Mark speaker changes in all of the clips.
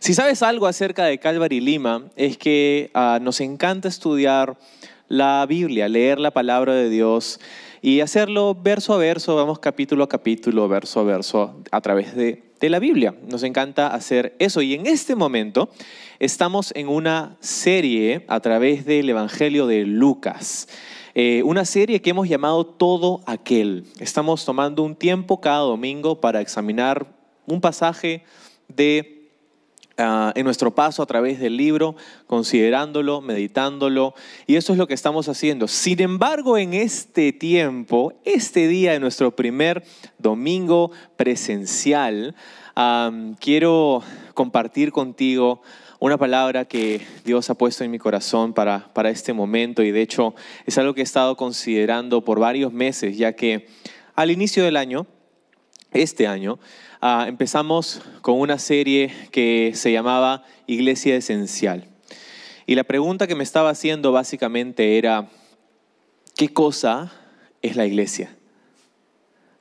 Speaker 1: Si sabes algo acerca de Calvary Lima, es que uh, nos encanta estudiar la Biblia, leer la palabra de Dios y hacerlo verso a verso, vamos capítulo a capítulo, verso a verso, a través de, de la Biblia. Nos encanta hacer eso y en este momento estamos en una serie a través del Evangelio de Lucas. Eh, una serie que hemos llamado Todo Aquel. Estamos tomando un tiempo cada domingo para examinar un pasaje de Uh, en nuestro paso a través del libro, considerándolo, meditándolo, y eso es lo que estamos haciendo. Sin embargo, en este tiempo, este día de nuestro primer domingo presencial, um, quiero compartir contigo una palabra que Dios ha puesto en mi corazón para, para este momento, y de hecho es algo que he estado considerando por varios meses, ya que al inicio del año, este año, uh, empezamos con una serie que se llamaba Iglesia Esencial. Y la pregunta que me estaba haciendo básicamente era, ¿qué cosa es la iglesia?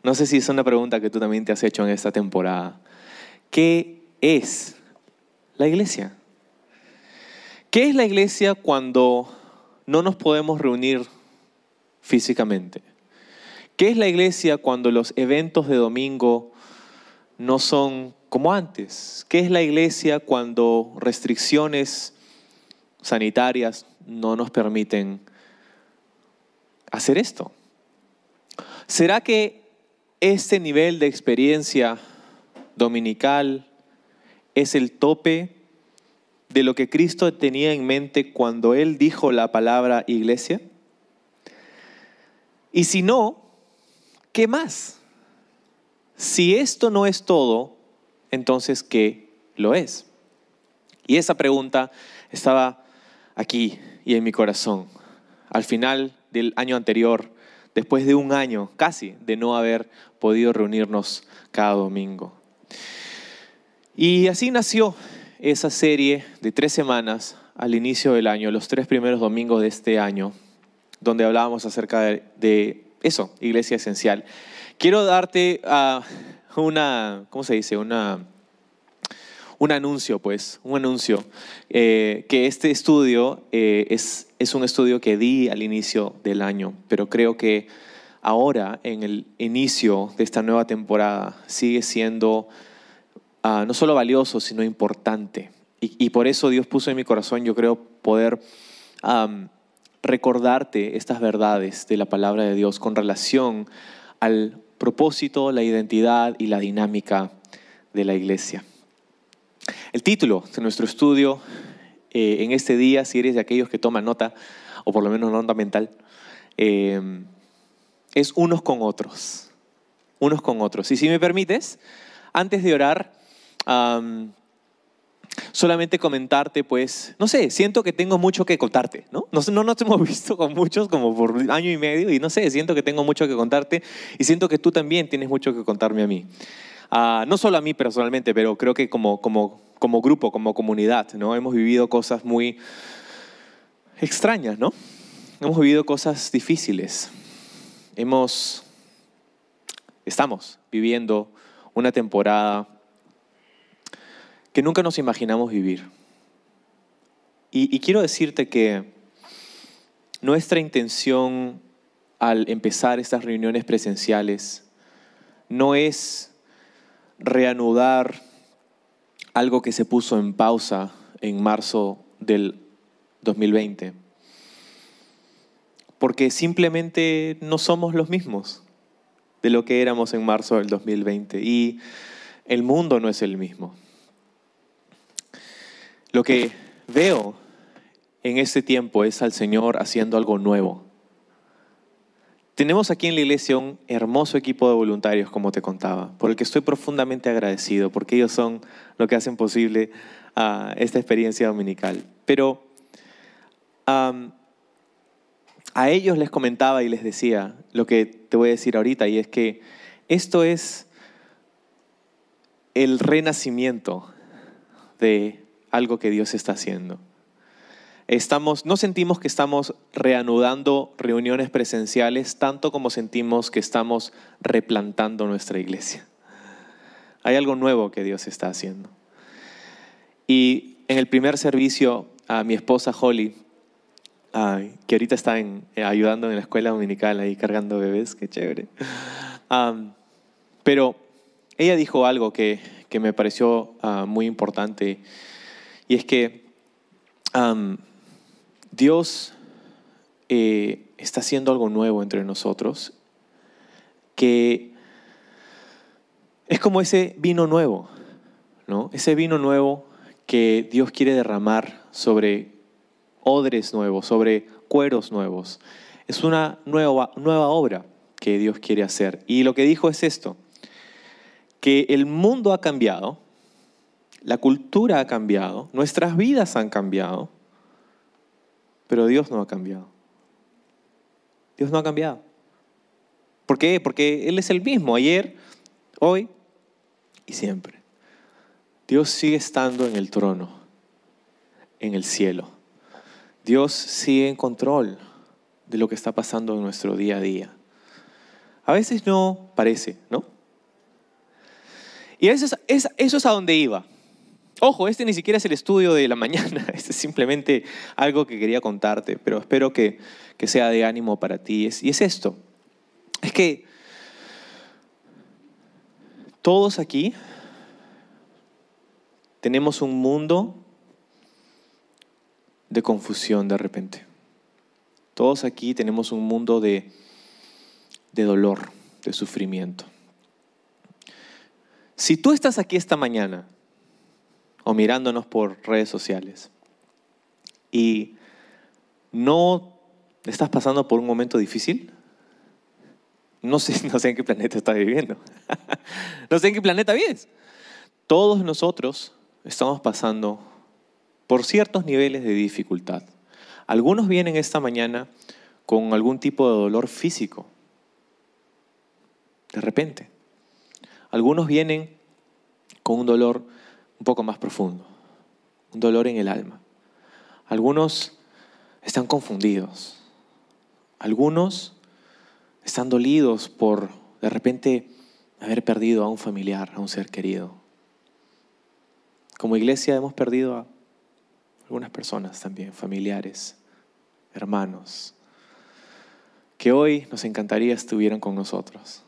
Speaker 1: No sé si es una pregunta que tú también te has hecho en esta temporada. ¿Qué es la iglesia? ¿Qué es la iglesia cuando no nos podemos reunir físicamente? ¿Qué es la iglesia cuando los eventos de domingo no son como antes. ¿Qué es la iglesia cuando restricciones sanitarias no nos permiten hacer esto? ¿Será que este nivel de experiencia dominical es el tope de lo que Cristo tenía en mente cuando Él dijo la palabra iglesia? Y si no, ¿qué más? Si esto no es todo, entonces ¿qué lo es? Y esa pregunta estaba aquí y en mi corazón. Al final del año anterior, después de un año casi de no haber podido reunirnos cada domingo. Y así nació esa serie de tres semanas al inicio del año, los tres primeros domingos de este año, donde hablábamos acerca de, eso, iglesia esencial. Quiero darte uh, una, ¿cómo se dice? Una, un anuncio, pues, un anuncio, eh, que este estudio eh, es, es un estudio que di al inicio del año, pero creo que ahora, en el inicio de esta nueva temporada, sigue siendo uh, no solo valioso, sino importante. Y, y, por eso Dios puso en mi corazón, yo creo, poder recordarte estas verdades de la palabra de Dios con relación al propósito, la identidad y la dinámica de la iglesia. El título de nuestro estudio eh, en este día, si eres de aquellos que toman nota, o por lo menos nota mental, eh, es unos con otros. Unos con otros. Y si me permites, antes de orar, solamente comentarte, pues, no sé, siento que tengo mucho que contarte, ¿no? No, no nos hemos visto con muchos como por año y medio y no sé, siento que tengo mucho que contarte y siento que tú también tienes mucho que contarme a mí. Uh, no solo a mí personalmente, pero creo que como, como, como grupo, como comunidad, ¿no? Hemos vivido cosas muy extrañas, ¿no? Hemos vivido cosas difíciles. Hemos, estamos viviendo una temporada que nunca nos imaginamos vivir. Y, quiero decirte que nuestra intención al empezar estas reuniones presenciales no es reanudar algo que se puso en pausa en marzo del 2020, porque simplemente no somos los mismos de lo que éramos en marzo del 2020 y el mundo no es el mismo. Lo que veo en este tiempo es al Señor haciendo algo nuevo. Tenemos aquí en la iglesia un hermoso equipo de voluntarios, como te contaba, por el que estoy profundamente agradecido, porque ellos son lo que hacen posible uh, esta experiencia dominical. Pero a ellos les comentaba y les decía lo que te voy a decir ahorita, y es que esto es el renacimiento de algo que Dios está haciendo. Estamos, no sentimos que estamos reanudando reuniones presenciales tanto como sentimos que estamos replantando nuestra iglesia. Hay algo nuevo que Dios está haciendo. Y en el primer servicio, a mi esposa Holly, que ahorita está eh, ayudando en la escuela dominical ahí cargando bebés, qué chévere. pero ella dijo algo que, que me pareció ah, muy importante y es que Dios eh, está haciendo algo nuevo entre nosotros que es como ese vino nuevo, ¿no? Ese vino nuevo que Dios quiere derramar sobre odres nuevos, sobre cueros nuevos. Es una nueva, nueva obra que Dios quiere hacer. Y lo que dijo es esto, que el mundo ha cambiado, la cultura ha cambiado, nuestras vidas han cambiado, pero Dios no ha cambiado. Dios no ha cambiado. ¿Por qué? Porque Él es el mismo, ayer, hoy y siempre. Dios sigue estando en el trono, en el cielo. Dios sigue en control de lo que está pasando en nuestro día a día. A veces no parece, ¿no? Y eso es, eso es a donde iba. Ojo, este ni siquiera es el estudio de la mañana, este es simplemente algo que quería contarte, pero espero que, que sea de ánimo para ti. Y es esto, es que todos aquí tenemos un mundo de confusión de repente. Todos aquí tenemos un mundo de, de dolor, de sufrimiento. Si tú estás aquí esta mañana o mirándonos por redes sociales y no estás pasando por un momento difícil, no sé, no sé en qué planeta estás viviendo. no sé en qué planeta vives. Todos nosotros estamos pasando por ciertos niveles de dificultad. Algunos vienen esta mañana con algún tipo de dolor físico, de repente. Algunos vienen con un dolor un poco más profundo, un dolor en el alma. Algunos están confundidos. Algunos están dolidos por de repente haber perdido a un familiar, a un ser querido. Como iglesia hemos perdido a algunas personas también, familiares, hermanos, que hoy nos encantaría estuvieran con nosotros.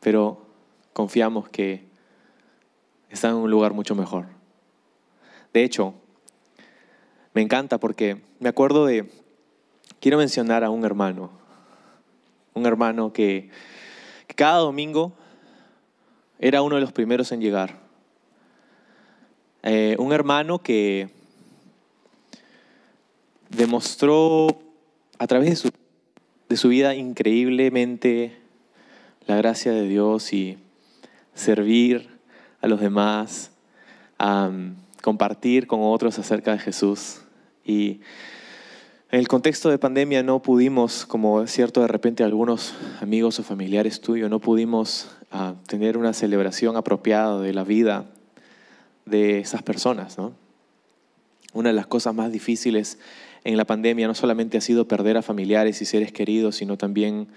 Speaker 1: Pero confiamos que están en un lugar mucho mejor. De hecho, me encanta porque me acuerdo de, quiero mencionar a un hermano, un hermano que, cada domingo era uno de los primeros en llegar eh, un hermano que demostró a través de su, de su vida increíblemente la gracia de Dios y servir a los demás, compartir con otros acerca de Jesús. Y en el contexto de pandemia no pudimos, como es cierto de repente algunos amigos o familiares tuyos, no pudimos ah, tener una celebración apropiada de la vida de esas personas. ¿no? Una de las cosas más difíciles en la pandemia no solamente ha sido perder a familiares y seres queridos, sino también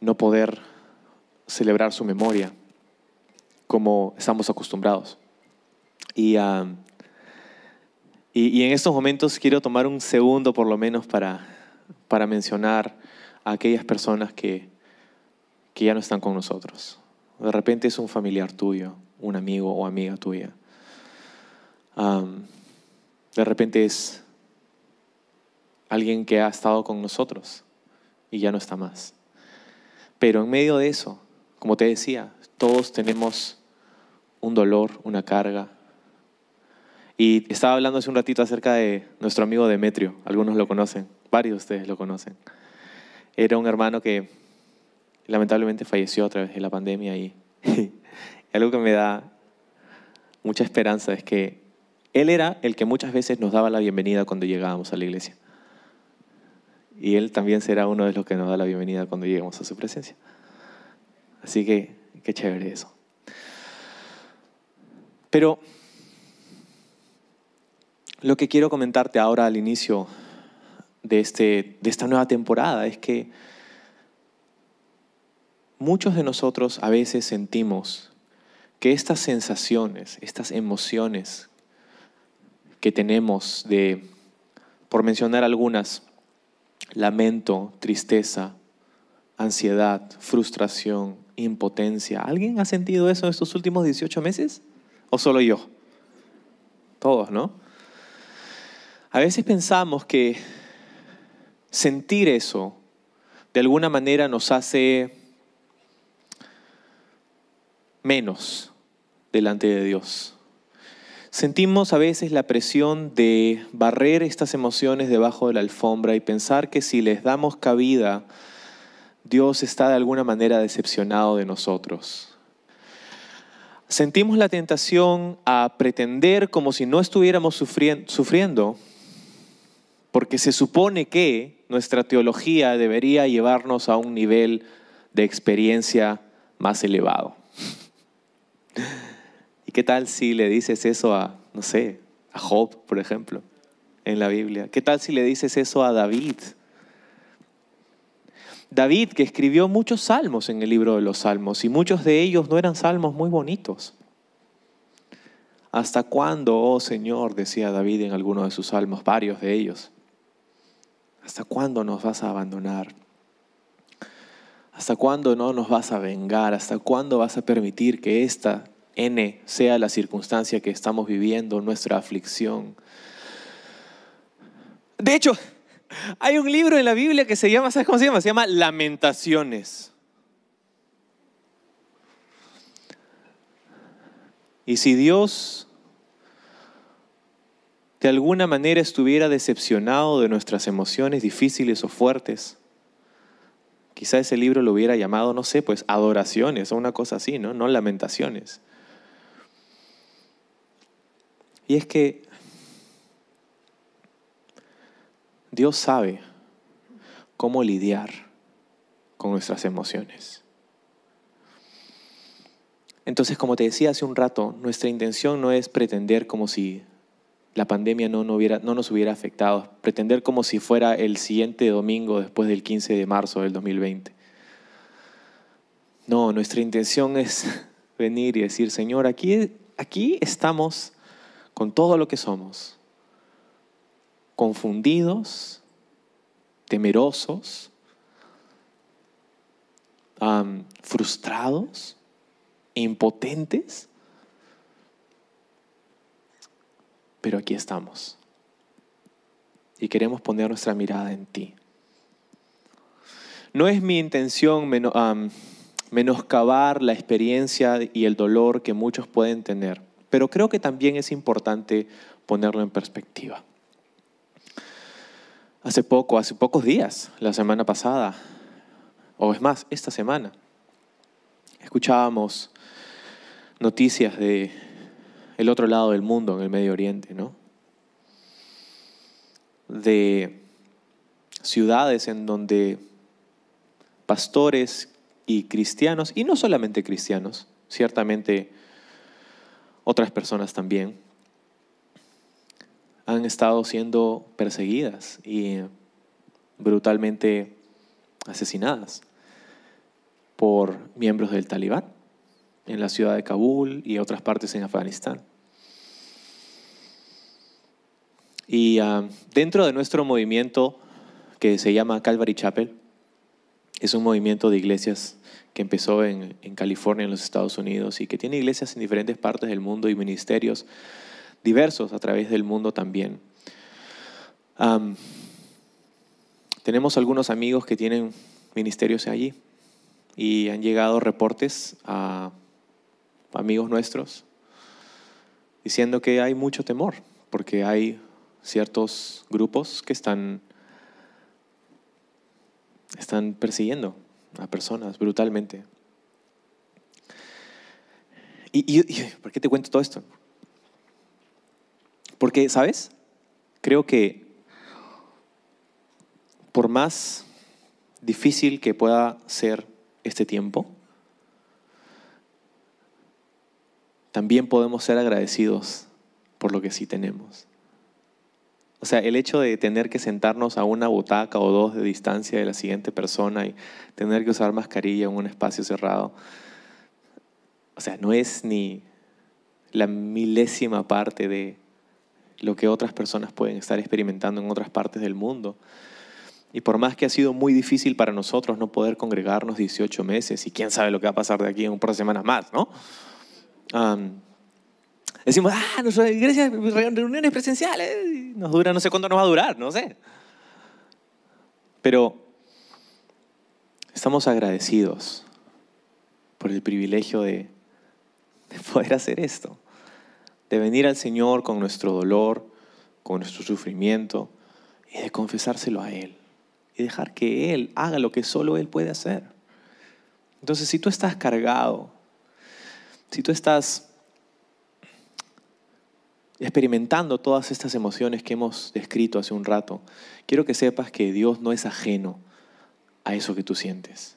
Speaker 1: no poder celebrar su memoria como estamos acostumbrados. Y, y, en estos momentos quiero tomar un segundo por lo menos para, para mencionar a aquellas personas que, que ya no están con nosotros. De repente es un familiar tuyo, un amigo o amiga tuya de repente es alguien que ha estado con nosotros y ya no está más. Pero en medio de eso, como te decía, todos tenemos un dolor, una carga. Y estaba hablando hace un ratito acerca de nuestro amigo Demetrio, algunos lo conocen, varios de ustedes lo conocen. Era un hermano que lamentablemente falleció a través de la pandemia y algo que me da mucha esperanza es que él era el que muchas veces nos daba la bienvenida cuando llegábamos a la iglesia. Y Él también será uno de los que nos da la bienvenida cuando lleguemos a su presencia. Así que, qué chévere eso. Pero lo que quiero comentarte ahora al inicio de, este, de esta nueva temporada es que muchos de nosotros a veces sentimos que estas sensaciones, estas emociones que tenemos de, por mencionar algunas, lamento, tristeza, ansiedad, frustración, impotencia. ¿Alguien ha sentido eso en estos últimos 18 meses? ¿O solo yo? Todos, ¿no? A veces pensamos que sentir eso de alguna manera nos hace menos delante de Dios. Sentimos a veces la presión de barrer estas emociones debajo de la alfombra y pensar que si les damos cabida, Dios está de alguna manera decepcionado de nosotros. Sentimos la tentación a pretender como si no estuviéramos sufriendo, porque se supone que nuestra teología debería llevarnos a un nivel de experiencia más elevado. ¿Y qué tal si le dices eso a, no sé, a Job, por ejemplo, en la Biblia? ¿Qué tal si le dices eso a David? David, que escribió muchos salmos en el libro de los salmos, y muchos de ellos no eran salmos muy bonitos. ¿Hasta cuándo, oh Señor, decía David en alguno de sus salmos, varios de ellos? ¿Hasta cuándo nos vas a abandonar? ¿Hasta cuándo no nos vas a vengar? ¿Hasta cuándo vas a permitir que esta N sea la circunstancia que estamos viviendo, nuestra aflicción? De hecho, hay un libro en la Biblia que se llama, ¿sabes cómo se llama? Se llama Lamentaciones. Y si Dios de alguna manera estuviera decepcionado de nuestras emociones difíciles o fuertes, Quizá ese libro lo hubiera llamado, no sé, pues adoraciones o una cosa así, ¿no? No lamentaciones. Y es que Dios sabe cómo lidiar con nuestras emociones. Entonces, como te decía hace un rato, nuestra intención no es pretender como si la pandemia no, no, hubiera, no nos hubiera afectado. Pretender como si fuera el siguiente domingo después del 15 de marzo del 2020. No, nuestra intención es venir y decir, Señor, aquí, aquí estamos con todo lo que somos, confundidos, temerosos, frustrados, impotentes pero aquí estamos. Y queremos poner nuestra mirada en ti. No es mi intención menoscabar la experiencia y el dolor que muchos pueden tener, pero creo que también es importante ponerlo en perspectiva. Hace poco, hace pocos días, la semana pasada, o es más, esta semana, escuchábamos noticias de el otro lado del mundo, en el Medio Oriente, ¿no? De ciudades en donde pastores y cristianos, y no solamente cristianos, ciertamente otras personas también, han estado siendo perseguidas y brutalmente asesinadas por miembros del talibán en la ciudad de Kabul y otras partes en Afganistán. Y ah, dentro de nuestro movimiento que se llama Calvary Chapel, es un movimiento de iglesias que empezó en, California, en los Estados Unidos, y que tiene iglesias en diferentes partes del mundo y ministerios diversos a través del mundo también. tenemos algunos amigos que tienen ministerios allí y han llegado reportes a amigos nuestros, diciendo que hay mucho temor, porque hay ciertos grupos que están, están persiguiendo a personas brutalmente. ¿Y, por qué te cuento todo esto? Porque, ¿sabes? Creo que por más difícil que pueda ser este tiempo, también podemos ser agradecidos por lo que sí tenemos. O sea, el hecho de tener que sentarnos a una butaca o dos de distancia de la siguiente persona y tener que usar mascarilla en un espacio cerrado, o sea, no es ni la milésima parte de lo que otras personas pueden estar experimentando en otras partes del mundo. Y por más que ha sido muy difícil para nosotros no poder congregarnos 18 meses, y quién sabe lo que va a pasar de aquí en un par de semanas más, ¿no? decimos, ah, nuestras iglesias, reuniones presenciales, nos dura, no sé cuánto nos va a durar, no sé. Pero estamos agradecidos por el privilegio de, de poder hacer esto, de venir al Señor con nuestro dolor, con nuestro sufrimiento y de confesárselo a Él y dejar que Él haga lo que solo Él puede hacer. Entonces, si tú estás cargado, si tú estás experimentando todas estas emociones que hemos descrito hace un rato, quiero que sepas que Dios no es ajeno a eso que tú sientes.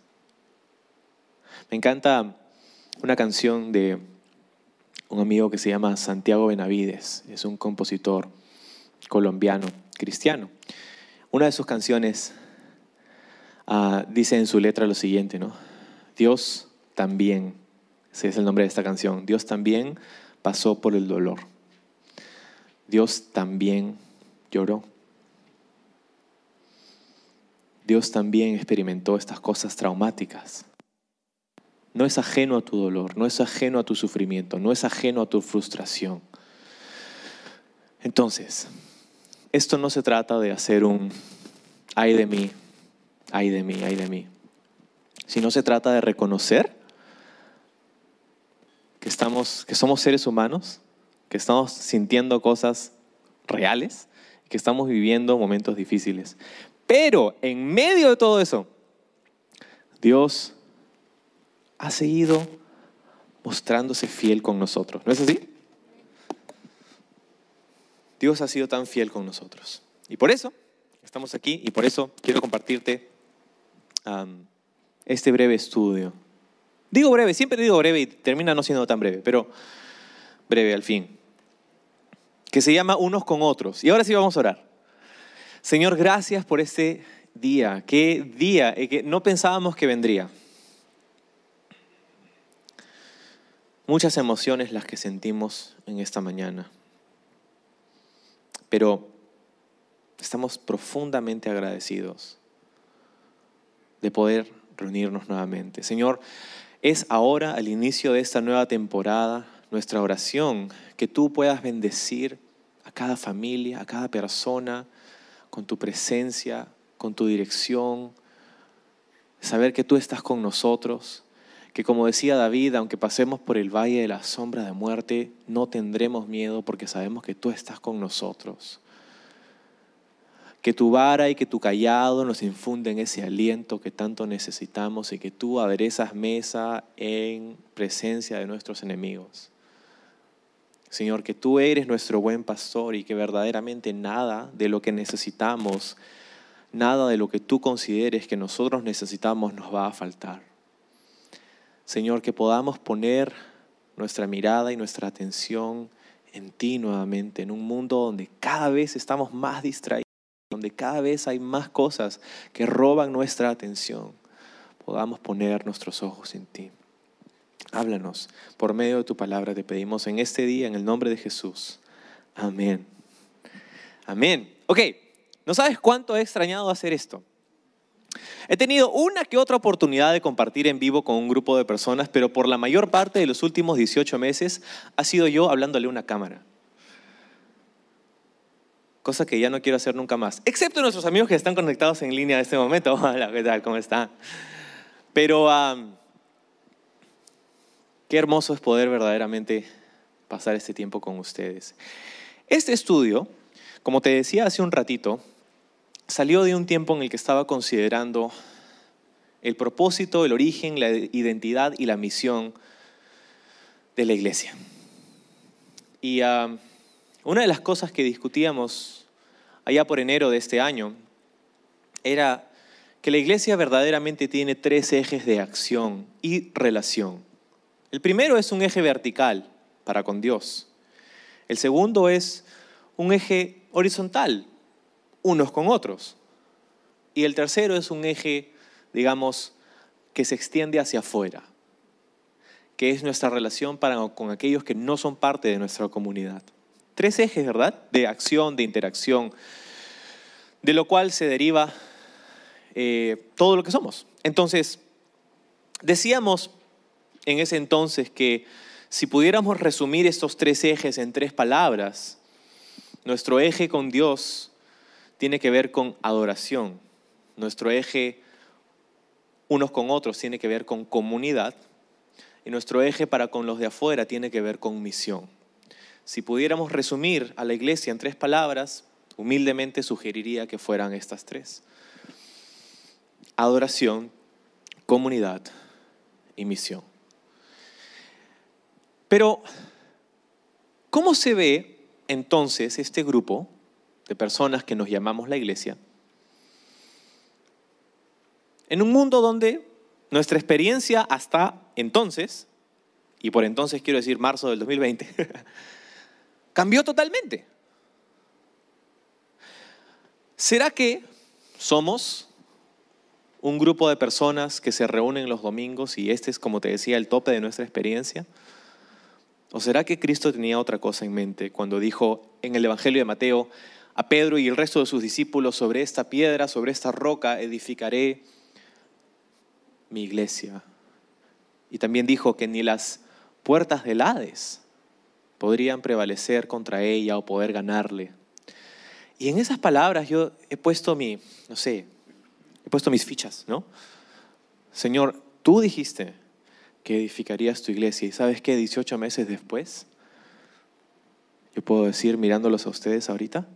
Speaker 1: Me encanta una canción de un amigo que se llama Santiago Benavides, es un compositor colombiano, cristiano. Una de sus canciones ah, dice en su letra lo siguiente, ¿no? Dios también, ese es el nombre de esta canción, Dios también pasó por el dolor Dios también lloró. Dios también experimentó estas cosas traumáticas. No es ajeno a tu dolor, no es ajeno a tu sufrimiento, no es ajeno a tu frustración. Entonces, esto no se trata de hacer un ay de mí, ay de mí, ay de mí, sino se trata de reconocer que, estamos, que somos seres humanos que estamos sintiendo cosas reales, que estamos viviendo momentos difíciles. Pero en medio de todo eso, Dios ha seguido mostrándose fiel con nosotros. ¿No es así? Dios ha sido tan fiel con nosotros. Y por eso estamos aquí y por eso quiero compartirte este breve estudio. Digo breve, siempre digo breve y termina no siendo tan breve, pero breve al fin que se llama Unos con otros. Y ahora sí vamos a orar. Señor, gracias por este día. Qué día eh, que no pensábamos que vendría. Muchas emociones las que sentimos en esta mañana. Pero estamos profundamente agradecidos de poder reunirnos nuevamente. Señor, es ahora, al inicio de esta nueva temporada, nuestra oración, que tú puedas bendecir a cada familia, a cada persona, con tu presencia, con tu dirección, saber que tú estás con nosotros, que como decía David, aunque pasemos por el valle de la sombra de muerte, no tendremos miedo porque sabemos que tú estás con nosotros. Que tu vara y que tu callado nos infunden ese aliento que tanto necesitamos y que tú aderezas mesa en presencia de nuestros enemigos. Señor, que tú eres nuestro buen pastor y que verdaderamente nada de lo que necesitamos, nada de lo que tú consideres que nosotros necesitamos nos va a faltar. Señor, que podamos poner nuestra mirada y nuestra atención en ti nuevamente, en un mundo donde cada vez estamos más distraídos, donde cada vez hay más cosas que roban nuestra atención. Podamos poner nuestros ojos en ti. Háblanos por medio de tu palabra, te pedimos en este día, en el nombre de Jesús. Amén. Amén. Ok, ¿no sabes cuánto he extrañado hacer esto? He tenido una que otra oportunidad de compartir en vivo con un grupo de personas, pero por la mayor parte de los últimos 18 meses ha sido yo hablándole a una cámara. Cosa que ya no quiero hacer nunca más. Excepto nuestros amigos que están conectados en línea en este momento. Hola, ¿qué tal? ¿Cómo están? Pero Qué hermoso es poder verdaderamente pasar este tiempo con ustedes. Este estudio, como te decía hace un ratito, salió de un tiempo en el que estaba considerando el propósito, el origen, la identidad y la misión de la iglesia. Y ah, una de las cosas que discutíamos allá por enero de este año era que la iglesia verdaderamente tiene tres ejes de acción y relación. El primero es un eje vertical, para con Dios. El segundo es un eje horizontal, unos con otros. Y el tercero es un eje, digamos, que se extiende hacia afuera, que es nuestra relación con aquellos que no son parte de nuestra comunidad. Tres ejes, ¿verdad? De acción, de interacción, de lo cual se deriva eh, todo lo que somos. Entonces, decíamos en ese entonces que si pudiéramos resumir estos tres ejes en tres palabras, nuestro eje con Dios tiene que ver con adoración, nuestro eje unos con otros tiene que ver con comunidad y nuestro eje para con los de afuera tiene que ver con misión. Si pudiéramos resumir a la iglesia en tres palabras, humildemente sugeriría que fueran estas tres. Adoración, comunidad y misión. Pero, ¿cómo se ve entonces este grupo de personas que nos llamamos la iglesia? En un mundo donde nuestra experiencia hasta entonces, y por entonces quiero decir marzo del 2020, cambió totalmente. ¿Será que somos un grupo de personas que se reúnen los domingos y este es, como te decía, el tope de nuestra experiencia? ¿O será que Cristo tenía otra cosa en mente cuando dijo en el Evangelio de Mateo a Pedro y el resto de sus discípulos, sobre esta piedra, sobre esta roca, edificaré mi iglesia? Y también dijo que ni las puertas del Hades podrían prevalecer contra ella o poder ganarle. Y en esas palabras yo he puesto mi, no sé, he puesto mis fichas, ¿no? Señor, tú dijiste que edificarías tu iglesia y sabes qué, 18 meses después, yo puedo decir mirándolos a ustedes ahorita,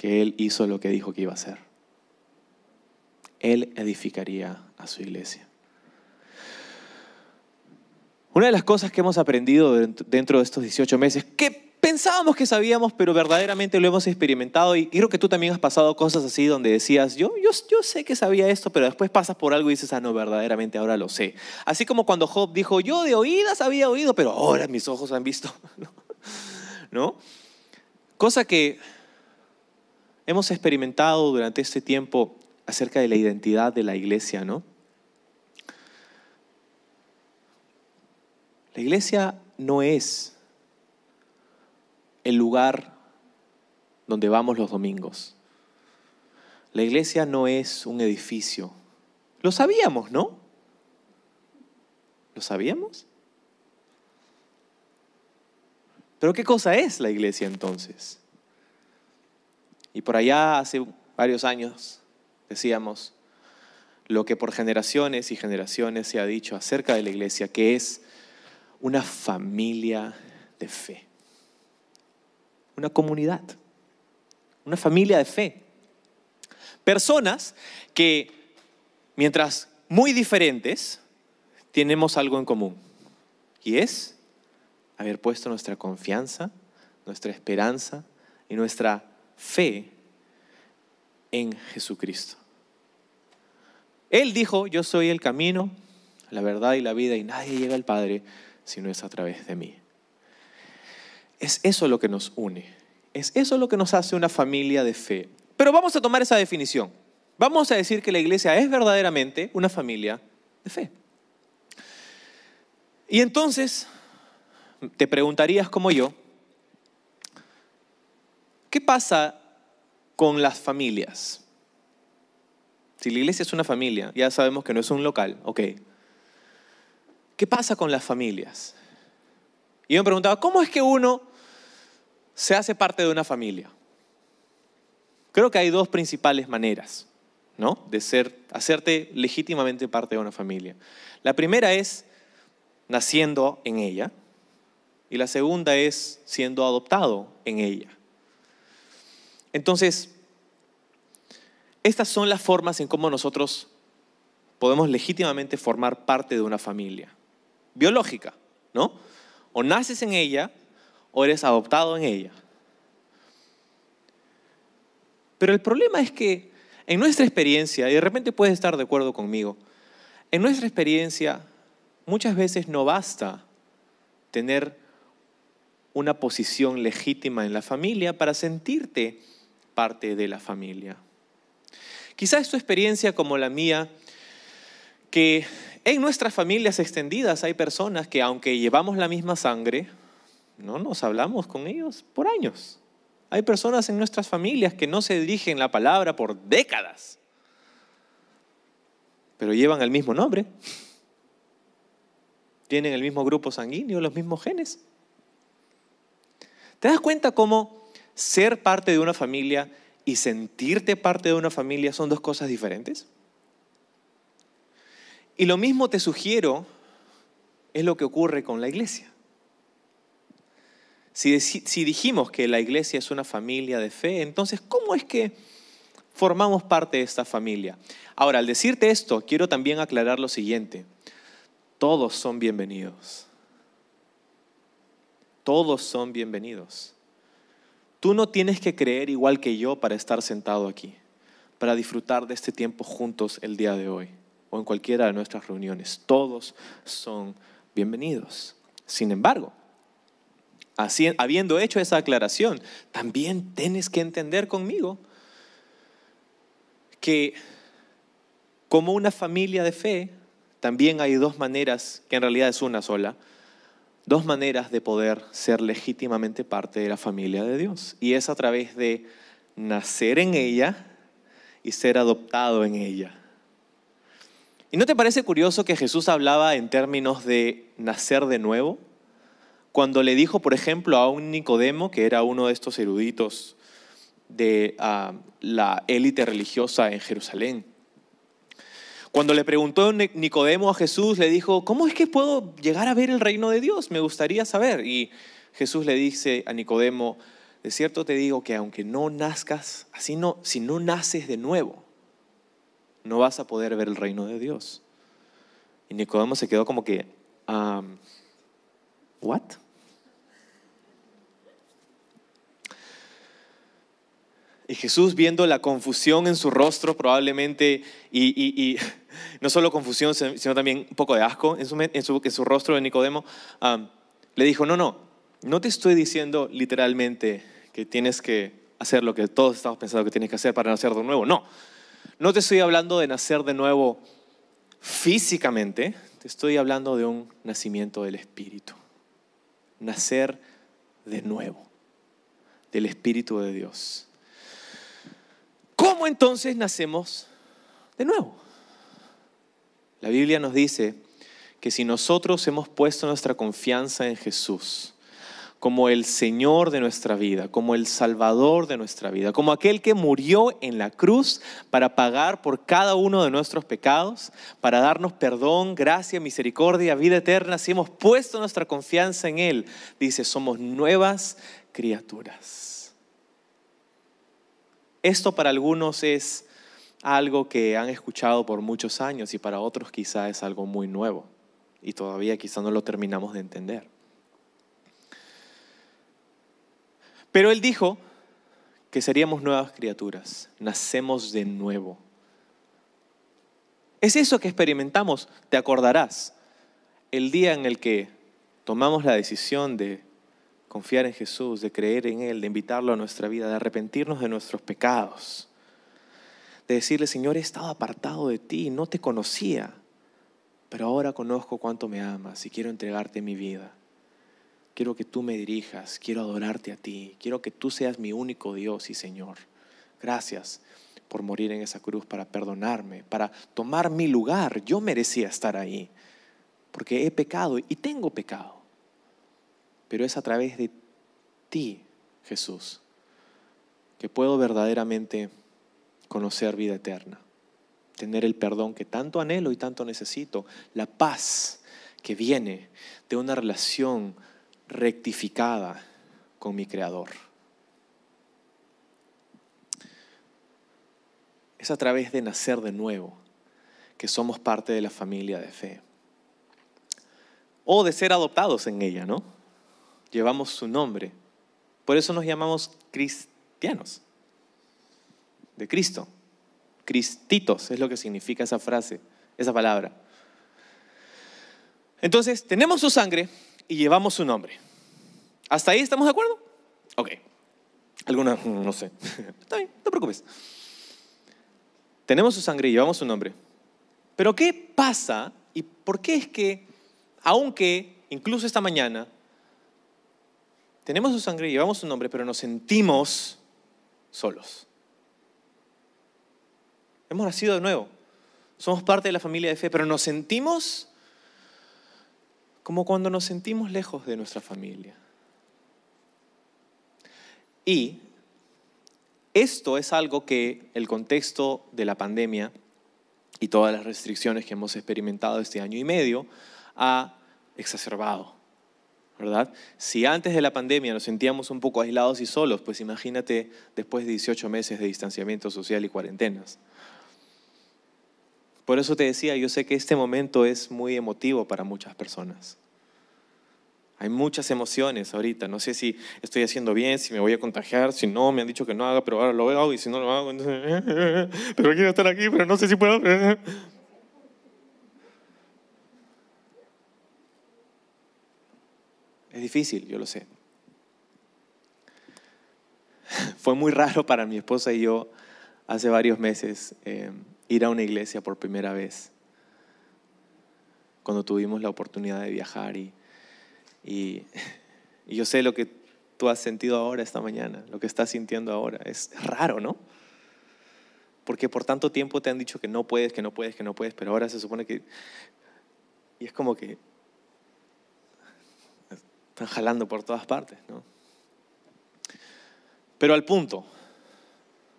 Speaker 1: que Él hizo lo que dijo que iba a hacer. Él edificaría a su iglesia. Una de las cosas que hemos aprendido dentro de estos 18 meses, que pensábamos que sabíamos, pero verdaderamente lo hemos experimentado y creo que tú también has pasado cosas así donde decías, yo, yo, yo sé que sabía esto, pero después pasas por algo y dices, ah, no, verdaderamente ahora lo sé. Así como cuando Job dijo, yo de oídas había oído, pero ahora mis ojos han visto. ¿No? Cosa que hemos experimentado durante este tiempo acerca de la identidad de la iglesia, ¿no? La iglesia no es el lugar donde vamos los domingos. La iglesia no es un edificio. Lo sabíamos, ¿no? ¿Lo sabíamos? Pero ¿qué cosa es la iglesia entonces? Y por allá hace varios años decíamos lo que por generaciones y generaciones se ha dicho acerca de la iglesia, que es una familia de fe una comunidad, una familia de fe. Personas que, mientras muy diferentes, tenemos algo en común. Y es haber puesto nuestra confianza, nuestra esperanza y nuestra fe en Jesucristo. Él dijo, yo soy el camino, la verdad y la vida, y nadie llega al Padre si no es a través de mí. Es eso lo que nos une. Es eso lo que nos hace una familia de fe. Pero vamos a tomar esa definición. Vamos a decir que la iglesia es verdaderamente una familia de fe. Y entonces te preguntarías como yo, ¿qué pasa con las familias? Si la iglesia es una familia, ya sabemos que no es un local, ok. ¿Qué pasa con las familias? Y yo me preguntaba, ¿cómo es que uno se hace parte de una familia? Creo que hay dos principales maneras, ¿no? De ser, hacerte legítimamente parte de una familia. La primera es naciendo en ella y la segunda es siendo adoptado en ella. Entonces, estas son las formas en cómo nosotros podemos legítimamente formar parte de una familia. Biológica, ¿no? O naces en ella o eres adoptado en ella. Pero el problema es que en nuestra experiencia, y de repente puedes estar de acuerdo conmigo, en nuestra experiencia muchas veces no basta tener una posición legítima en la familia, para sentirte parte de la familia. Quizás tu experiencia como la mía, que en nuestras familias extendidas hay personas que aunque llevamos la misma sangre, no nos hablamos con ellos por años. Hay personas en nuestras familias que no se dirigen la palabra por décadas, pero llevan el mismo nombre, tienen el mismo grupo sanguíneo, los mismos genes. ¿Te das cuenta cómo ser parte de una familia y sentirte parte de una familia son dos cosas diferentes? Y lo mismo te sugiero es lo que ocurre con la iglesia. Si, dijimos que la iglesia es una familia de fe, entonces, ¿cómo es que formamos parte de esta familia? Ahora, al decirte esto, quiero también aclarar lo siguiente. Todos son bienvenidos. Todos son bienvenidos. Tú no tienes que creer igual que yo para estar sentado aquí, para disfrutar de este tiempo juntos el día de hoy o en cualquiera de nuestras reuniones. Todos son bienvenidos. Sin embargo, habiendo hecho esa aclaración, también tienes que entender conmigo que como una familia de fe, también hay dos maneras, que en realidad es una sola, dos maneras de poder ser legítimamente parte de la familia de Dios. Y es a través de nacer en ella y ser adoptado en ella. ¿Y no te parece curioso que Jesús hablaba en términos de nacer de nuevo? Cuando le dijo, por ejemplo, a un Nicodemo, que era uno de estos eruditos de ah, la élite religiosa en Jerusalén, cuando le preguntó Nicodemo a Jesús, le dijo, ¿cómo es que puedo llegar a ver el reino de Dios? Me gustaría saber. Y Jesús le dice a Nicodemo, de cierto te digo que aunque no nazcas, así no, si no naces de nuevo, no vas a poder ver el reino de Dios. Y Nicodemo se quedó como que, ¿what? Y Jesús viendo la confusión en su rostro probablemente, y, no solo confusión, sino también un poco de asco en su, rostro de Nicodemo, le dijo, no, no, no te estoy diciendo literalmente que tienes que hacer lo que todos estamos pensando que tienes que hacer para nacer de nuevo. No, no te estoy hablando de nacer de nuevo físicamente, te estoy hablando de un nacimiento del Espíritu. Nacer de nuevo, del Espíritu de Dios. ¿Cómo entonces nacemos de nuevo? La Biblia nos dice que si nosotros hemos puesto nuestra confianza en Jesús como el Señor de nuestra vida, como el Salvador de nuestra vida, como aquel que murió en la cruz para pagar por cada uno de nuestros pecados, para darnos perdón, gracia, misericordia, vida eterna, si hemos puesto nuestra confianza en Él, dice, somos nuevas criaturas. Esto para algunos es algo que han escuchado por muchos años y para otros quizá es algo muy nuevo y todavía quizá no lo terminamos de entender. Pero él dijo que seríamos nuevas criaturas, nacemos de nuevo. Es eso que experimentamos, te acordarás, el día en el que tomamos la decisión de confiar en Jesús, de creer en Él, de invitarlo a nuestra vida, de arrepentirnos de nuestros pecados, de decirle, Señor, he estado apartado de ti, no te conocía, pero ahora conozco cuánto me amas y quiero entregarte mi vida. Quiero que tú me dirijas, quiero adorarte a ti, quiero que tú seas mi único Dios y Señor. Gracias por morir en esa cruz para perdonarme, para tomar mi lugar. Yo merecía estar ahí, porque he pecado y tengo pecado pero es a través de ti, Jesús, que puedo verdaderamente conocer vida eterna, tener el perdón que tanto anhelo y tanto necesito, la paz que viene de una relación rectificada con mi Creador. Es a través de nacer de nuevo que somos parte de la familia de fe. O de ser adoptados en ella, ¿no? llevamos su nombre. Por eso nos llamamos cristianos, de Cristo. Cristitos es lo que significa esa frase, esa palabra. Entonces, tenemos su sangre y llevamos su nombre. ¿Hasta ahí estamos de acuerdo? Ok. Alguna, no sé. Está bien, no te preocupes. Tenemos su sangre y llevamos su nombre. Pero ¿qué pasa y por qué es que, aunque incluso esta mañana, tenemos su sangre y llevamos su nombre, pero nos sentimos solos? Hemos nacido de nuevo. Somos parte de la familia de fe, pero nos sentimos como cuando nos sentimos lejos de nuestra familia. Y esto es algo que el contexto de la pandemia y todas las restricciones que hemos experimentado este año y medio ha exacerbado. ¿verdad? Si antes de la pandemia nos sentíamos un poco aislados y solos, pues imagínate después de 18 meses de distanciamiento social y cuarentenas. Por eso te decía, yo sé que este momento es muy emotivo para muchas personas. Hay muchas emociones ahorita. No sé si estoy haciendo bien, si me voy a contagiar, si no, me han dicho que no haga, pero ahora lo hago y si no lo hago, entonces, pero quiero estar aquí, pero no sé si puedo. Es difícil, yo lo sé. Fue muy raro para mi esposa y yo hace varios meses eh, ir a una iglesia por primera vez, cuando tuvimos la oportunidad de viajar y y, yo sé lo que tú has sentido ahora esta mañana, lo que estás sintiendo ahora. Es raro, ¿no? Porque por tanto tiempo te han dicho que no puedes, que no puedes, que no puedes, pero ahora se supone que... Y es como que están jalando por todas partes, ¿no? Pero al punto,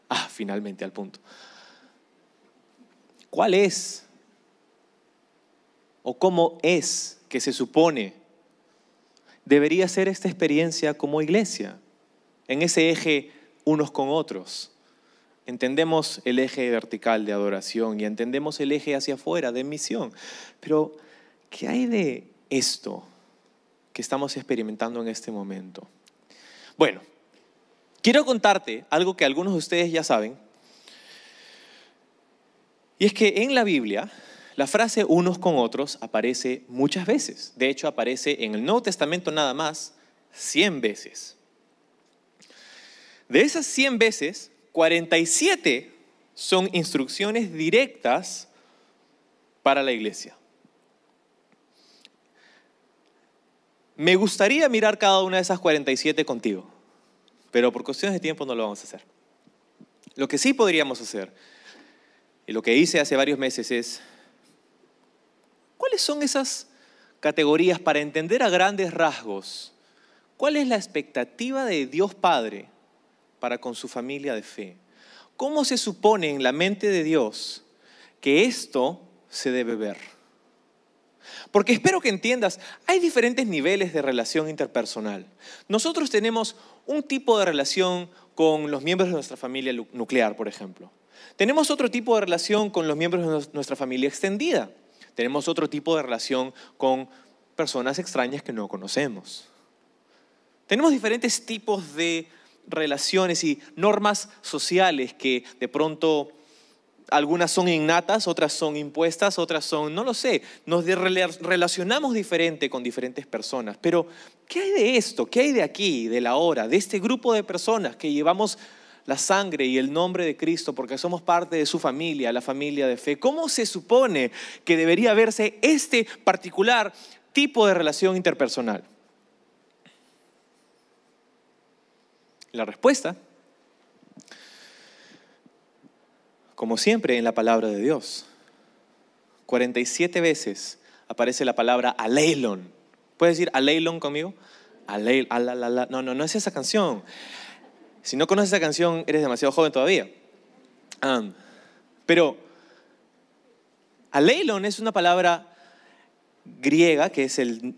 Speaker 1: ah, finalmente al punto. ¿Cuál es o cómo es que se supone debería ser esta experiencia como iglesia, en ese eje unos con otros. Entendemos el eje vertical de adoración y entendemos el eje hacia afuera de misión. Pero, ¿qué hay de esto que estamos experimentando en este momento? Bueno, quiero contarte algo que algunos de ustedes ya saben. Y es que en la Biblia la frase unos con otros aparece muchas veces. De hecho, aparece en el Nuevo Testamento nada más 100 veces. De esas 100 veces, 47 son instrucciones directas para la iglesia. Me gustaría mirar cada una de esas 47 contigo, pero por cuestiones de tiempo no lo vamos a hacer. Lo que sí podríamos hacer, y lo que hice hace varios meses es ¿Cuáles son esas categorías para entender a grandes rasgos? ¿Cuál es la expectativa de Dios Padre para con su familia de fe? ¿Cómo se supone en la mente de Dios que esto se debe ver? Porque espero que entiendas, hay diferentes niveles de relación interpersonal. Nosotros tenemos un tipo de relación con los miembros de nuestra familia nuclear, por ejemplo. Tenemos otro tipo de relación con los miembros de nuestra familia extendida. Tenemos otro tipo de relación con personas extrañas que no conocemos. Tenemos diferentes tipos de relaciones y normas sociales que de pronto algunas son innatas, otras son impuestas, otras son, no lo sé, nos relacionamos diferente con diferentes personas. Pero, ¿qué hay de esto? ¿Qué hay de aquí, de la hora, de este grupo de personas que llevamos la sangre y el nombre de Cristo porque somos parte de su familia, la familia de fe. ¿Cómo se supone que debería verse este particular tipo de relación interpersonal? La respuesta, como siempre en la palabra de Dios, 47 veces aparece la palabra aleilon. ¿Puedes decir aleilon conmigo? Aleil, no, no, no es esa canción. Si no conoces esa canción, eres demasiado joven todavía. pero aleilon es una palabra griega, que es el,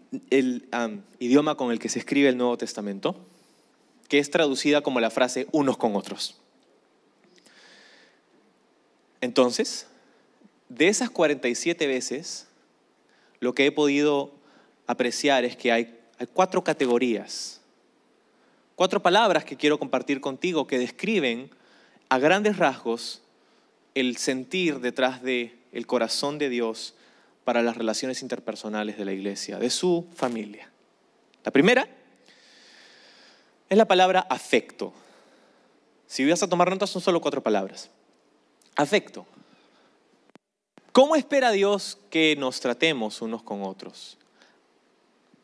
Speaker 1: idioma con el que se escribe el Nuevo Testamento, que es traducida como la frase unos con otros. Entonces, de esas 47 veces, lo que he podido apreciar es que hay cuatro categorías cuatro palabras que quiero compartir contigo que describen a grandes rasgos el sentir detrás de el corazón de Dios para las relaciones interpersonales de la iglesia, de su familia. La primera es la palabra afecto. Si vas a tomar notas son solo cuatro palabras. Afecto. ¿Cómo espera Dios que nos tratemos unos con otros?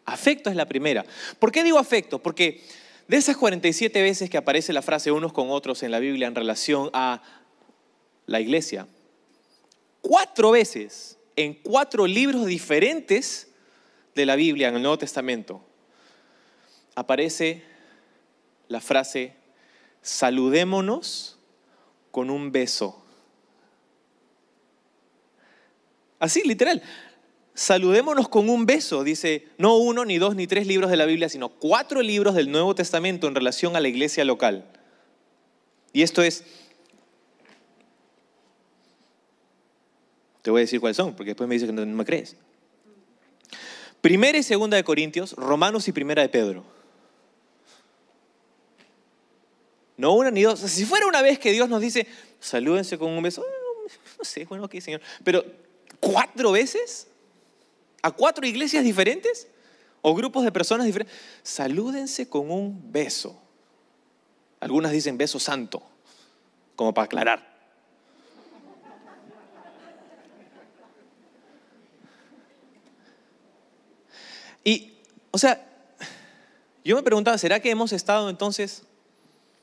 Speaker 1: Afecto es la primera. ¿Por qué digo afecto? Porque de esas 47 veces que aparece la frase unos con otros en la Biblia en relación a la iglesia, cuatro veces en cuatro libros diferentes de la Biblia en el Nuevo Testamento aparece la frase saludémonos con un beso. Así, literal. Saludémonos con un beso, dice, no uno, ni dos, ni tres libros de la Biblia, sino cuatro libros del Nuevo Testamento en relación a la iglesia local. Y esto es, te voy a decir cuáles son, porque después me dice que no, me crees. Primera y segunda de Corintios, Romanos y primera de Pedro. No una ni dos. si fuera una vez que Dios nos dice, salúdense con un beso, no sé, bueno, ok, Señor. Pero cuatro veces a cuatro iglesias diferentes o grupos de personas diferentes, salúdense con un beso. Algunas dicen beso santo, como para aclarar. Y, o sea, yo me preguntaba, ¿será que hemos estado entonces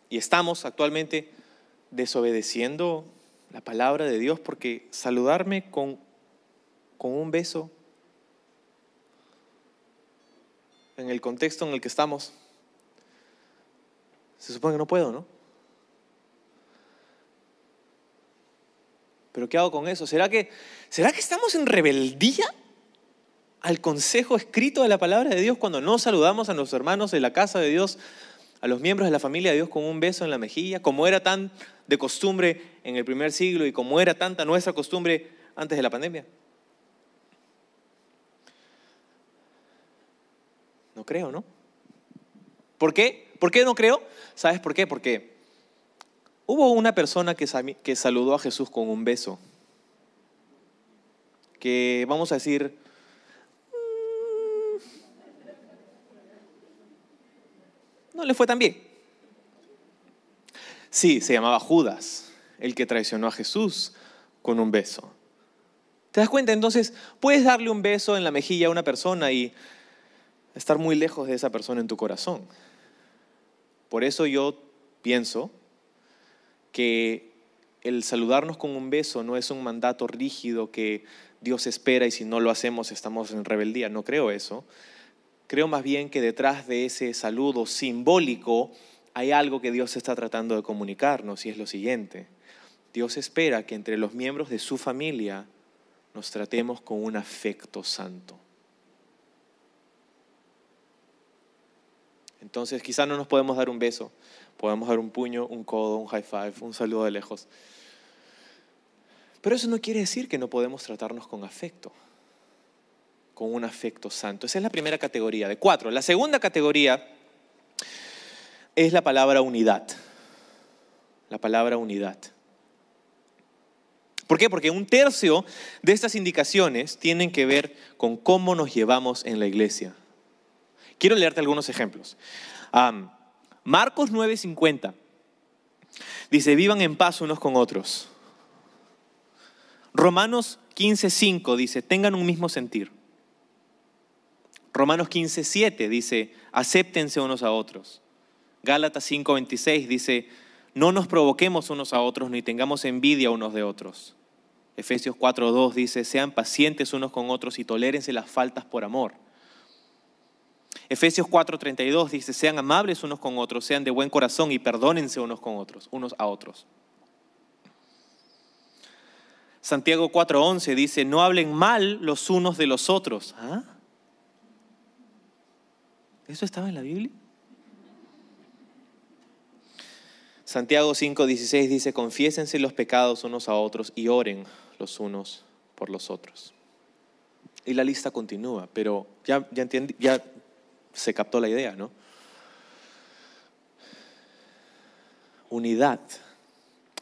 Speaker 1: y estamos actualmente desobedeciendo la palabra de Dios? Porque saludarme con, con un beso en el contexto en el que estamos, se supone que no puedo, ¿no? Pero ¿qué hago con eso? ¿Será que, ¿Será que estamos en rebeldía al consejo escrito de la palabra de Dios cuando no saludamos a nuestros hermanos de la casa de Dios, a los miembros de la familia de Dios con un beso en la mejilla, como era tan de costumbre en el primer siglo y como era tanta nuestra costumbre antes de la pandemia? No creo, ¿no? ¿Por qué? ¿Por qué no creo? ¿Sabes por qué? Porque hubo una persona que, que saludó a Jesús con un beso, que vamos a decir, mm, no le fue tan bien. Sí, se llamaba Judas, el que traicionó a Jesús con un beso. ¿Te das cuenta? Entonces, puedes darle un beso en la mejilla a una persona y estar muy lejos de esa persona en tu corazón. Por eso yo pienso que el saludarnos con un beso no es un mandato rígido que Dios espera y si no lo hacemos estamos en rebeldía. No creo eso. Creo más bien que detrás de ese saludo simbólico hay algo que Dios está tratando de comunicarnos y es lo siguiente. Dios espera que entre los miembros de su familia nos tratemos con un afecto santo. Entonces quizás no nos podemos dar un beso, podemos dar un puño, un codo, un high five, un saludo de lejos. Pero eso no quiere decir que no podemos tratarnos con afecto, con un afecto santo. Esa es la primera categoría de cuatro. La segunda categoría es la palabra unidad. La palabra unidad. ¿Por qué? Porque un tercio de estas indicaciones tienen que ver con cómo nos llevamos en la iglesia. Quiero leerte algunos ejemplos. Marcos 9:50 dice, vivan en paz unos con otros. Romanos 15:5 dice, tengan un mismo sentir. Romanos 15:7 dice, acéptense unos a otros. Gálatas 5:26 dice, no nos provoquemos unos a otros ni tengamos envidia unos de otros. Efesios 4:2 dice, sean pacientes unos con otros y tolérense las faltas por amor. Efesios 4:32 dice, sean amables unos con otros, sean de buen corazón y perdónense unos con otros, unos a otros. Santiago 4:11 dice, no hablen mal los unos de los otros. ¿Ah? ¿Eso estaba en la Biblia? Santiago 5:16 dice, confiésense los pecados unos a otros y oren los unos por los otros. Y la lista continúa, pero ya, ya, ya se captó la idea, ¿no? Unidad.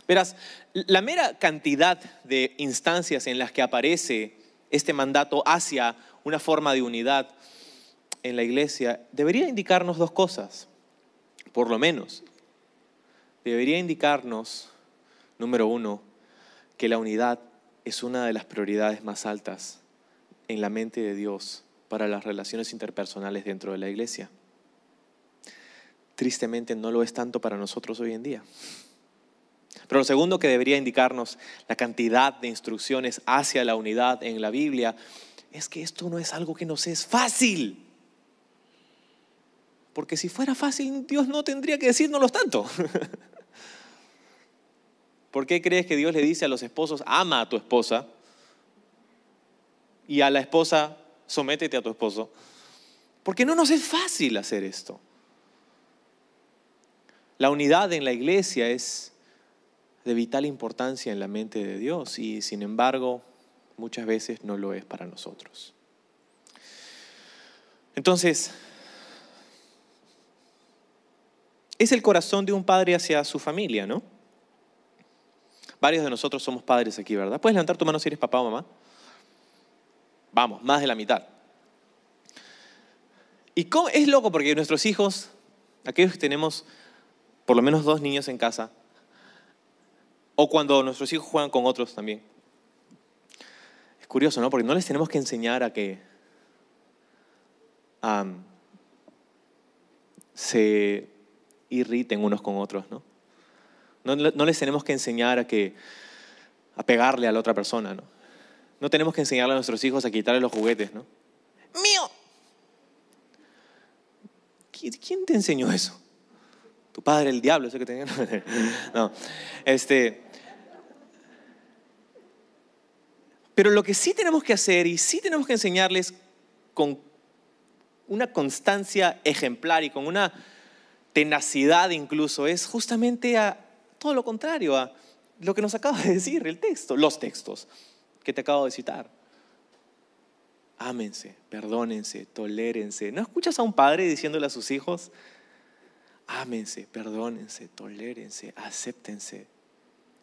Speaker 1: Verás, la mera cantidad de instancias en las que aparece este mandato hacia una forma de unidad en la iglesia debería indicarnos dos cosas, por lo menos. Debería indicarnos, número uno, que la unidad es una de las prioridades más altas en la mente de Dios para las relaciones interpersonales dentro de la iglesia. Tristemente no lo es tanto para nosotros hoy en día. Pero lo segundo que debería indicarnos la cantidad de instrucciones hacia la unidad en la Biblia es que esto no es algo que nos es fácil. Porque si fuera fácil, Dios no tendría que decírnoslo tanto. ¿Por qué crees que Dios le dice a los esposos, ama a tu esposa? Y a la esposa, sométete a tu esposo. Porque no nos es fácil hacer esto. La unidad en la iglesia es de vital importancia en la mente de Dios y sin embargo muchas veces no lo es para nosotros. Entonces, es el corazón de un padre hacia su familia, ¿no? Varios de nosotros somos padres aquí, ¿verdad? ¿Puedes levantar tu mano si eres papá o mamá? Vamos, más de la mitad. Y es loco porque nuestros hijos, aquellos que tenemos por lo menos dos niños en casa, o cuando nuestros hijos juegan con otros también. Es curioso, ¿no? Porque no les tenemos que enseñar a que se irriten unos con otros, ¿no? ¿no? No les tenemos que enseñar a que a pegarle a la otra persona, ¿no? No tenemos que enseñarle a nuestros hijos a quitarle los juguetes, ¿no? ¡Mío! ¿Quién te enseñó eso? Tu padre, el diablo, ese que tenía. No, este. Pero lo que sí tenemos que hacer y sí tenemos que enseñarles con una constancia ejemplar y con una tenacidad incluso es justamente a todo lo contrario, a lo que nos acaba de decir el texto, los textos que te acabo de citar. Ámense, perdónense, tolérense. ¿No escuchas a un padre diciéndole a sus hijos, ámense, perdónense, tolérense, acéptense,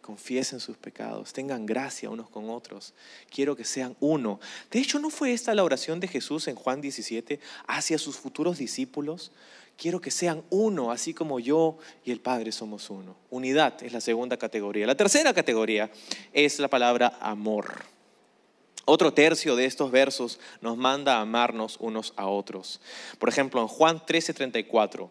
Speaker 1: confiesen sus pecados, tengan gracia unos con otros. Quiero que sean uno. De hecho, ¿no fue esta la oración de Jesús en Juan 17 hacia sus futuros discípulos? Quiero que sean uno, así como yo y el Padre somos uno. Unidad es la segunda categoría. La tercera categoría es la palabra amor. Otro tercio de estos versos nos manda a amarnos unos a otros. Por ejemplo, en Juan 13:34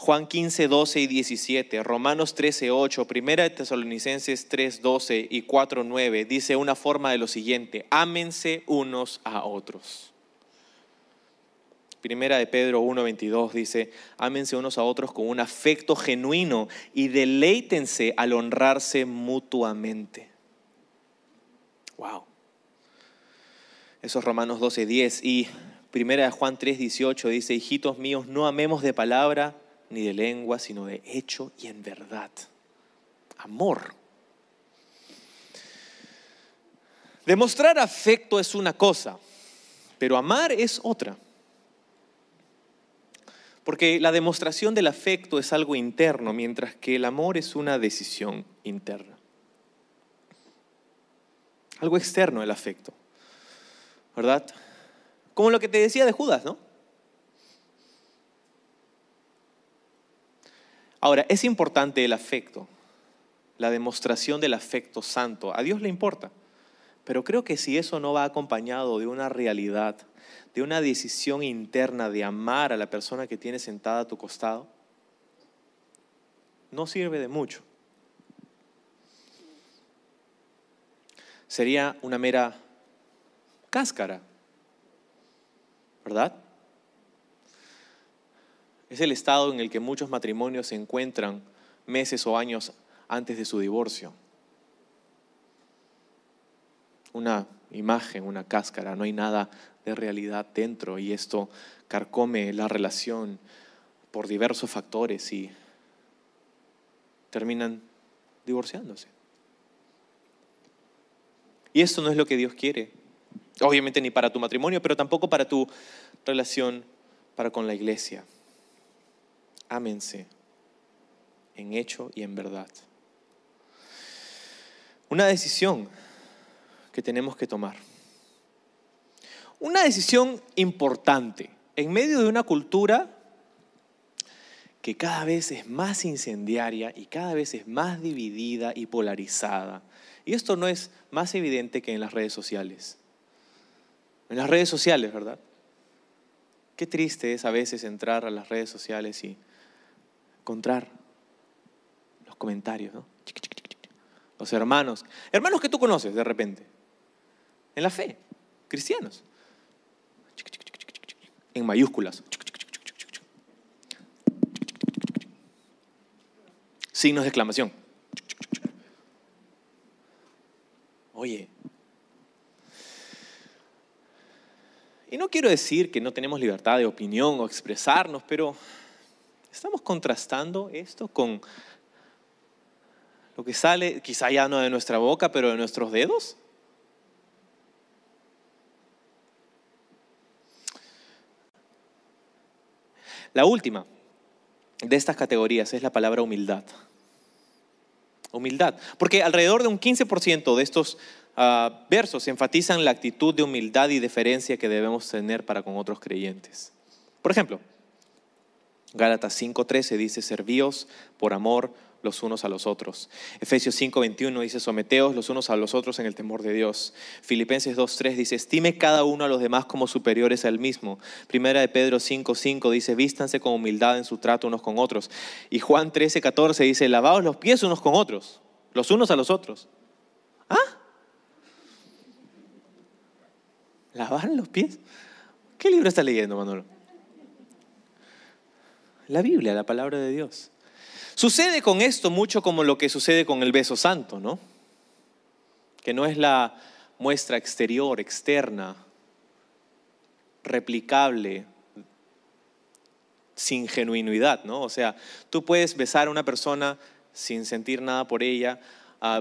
Speaker 1: Juan 15, 12 y 17, Romanos 13, 8, Primera de Tesalonicenses 3, 12 y 4, 9, dice una forma de lo siguiente, ámense unos a otros. Primera de Pedro 1, 22 dice, ámense unos a otros con un afecto genuino y deleítense al honrarse mutuamente. Wow. Eso es Romanos 12, 10 y Primera de Juan 3, 18 dice, hijitos míos, no amemos de palabra, ni de lengua, sino de hecho y en verdad. Amor. Demostrar afecto es una cosa, pero amar es otra. Porque la demostración del afecto es algo interno, mientras que el amor es una decisión interna. Algo externo el afecto. ¿Verdad? Como lo que te decía de Judas, ¿no? Ahora, es importante el afecto, la demostración del afecto santo. A Dios le importa. Pero creo que si eso no va acompañado de una realidad, de una decisión interna de amar a la persona que tiene sentada a tu costado, no sirve de mucho. Sería una mera cáscara, ¿verdad? Es el estado en el que muchos matrimonios se encuentran meses o años antes de su divorcio. Una imagen, una cáscara, no hay nada de realidad dentro y esto carcome la relación por diversos factores y terminan divorciándose. Y esto no es lo que Dios quiere, obviamente ni para tu matrimonio, pero tampoco para tu relación para con la iglesia ámense en hecho y en verdad. Una decisión que tenemos que tomar. Una decisión importante en medio de una cultura que cada vez es más incendiaria y cada vez es más dividida y polarizada. Y esto no es más evidente que en las redes sociales. En las redes sociales, ¿verdad? Qué triste es a veces entrar a las redes sociales y encontrar los comentarios, ¿no? Los hermanos, hermanos que tú conoces de repente, en la fe, cristianos, en mayúsculas. Signos de exclamación. Oye, y no quiero decir que no tenemos libertad de opinión o expresarnos, pero estamos contrastando esto con lo que sale, quizá ya no de nuestra boca, pero de nuestros dedos. La última de estas categorías es la palabra humildad. Humildad. Porque alrededor de un 15% de estos uh, versos enfatizan la actitud de humildad y deferencia que debemos tener para con otros creyentes. Por ejemplo, Gálatas 5:13 dice, servíos por amor los unos a los otros. Efesios 5:21 dice, someteos los unos a los otros en el temor de Dios. Filipenses 2:3 dice, estime cada uno a los demás como superiores al mismo. Primera de Pedro 5:5 dice, vístanse con humildad en su trato unos con otros. Y Juan 13:14 dice, lavaos los pies unos con otros, los unos a los otros. ¿Ah? ¿Lavar los pies? ¿Qué libro está leyendo, Manolo? La Biblia, la palabra de Dios. Sucede con esto mucho como lo que sucede con el beso santo, ¿no? Que no es la muestra exterior, externa, replicable, sin genuinidad, ¿no? O sea, tú puedes besar a una persona sin sentir nada por ella,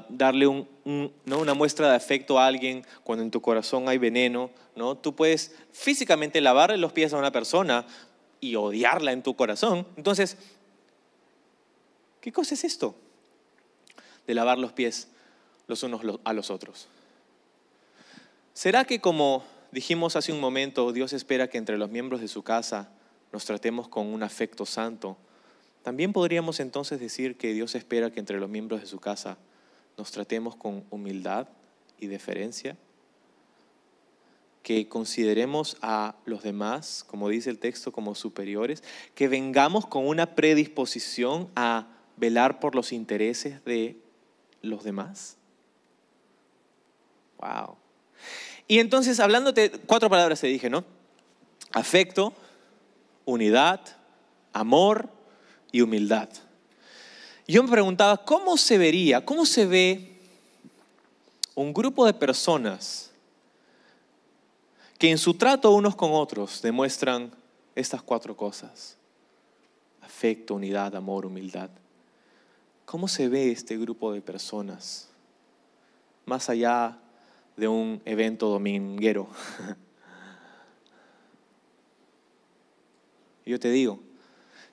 Speaker 1: darle una muestra de afecto a alguien cuando en tu corazón hay veneno, ¿no? Tú puedes físicamente lavarle los pies a una persona y odiarla en tu corazón. Entonces, ¿Qué cosa es esto? De lavar los pies los unos a los otros. ¿Será que como dijimos hace un momento, Dios espera que entre los miembros de su casa nos tratemos con un afecto santo? También podríamos entonces decir que Dios espera que entre los miembros de su casa nos tratemos con humildad y deferencia, que consideremos a los demás, como dice el texto, como superiores, que vengamos con una predisposición a velar por los intereses de los demás? Wow. Y entonces, hablándote, cuatro palabras te dije, ¿no? Afecto, unidad, amor y humildad. Yo me preguntaba, ¿cómo se vería, cómo se ve un grupo de personas que en su trato unos con otros demuestran estas cuatro cosas? Afecto, unidad, amor, humildad. ¿Cómo se ve este grupo de personas más allá de un evento dominguero? Yo te digo,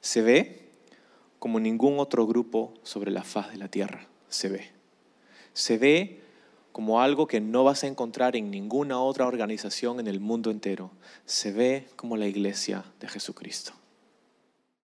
Speaker 1: se ve como ningún otro grupo sobre la faz de la tierra se ve. Se ve como algo que no vas a encontrar en ninguna otra organización en el mundo entero. Se ve como la iglesia de Jesucristo.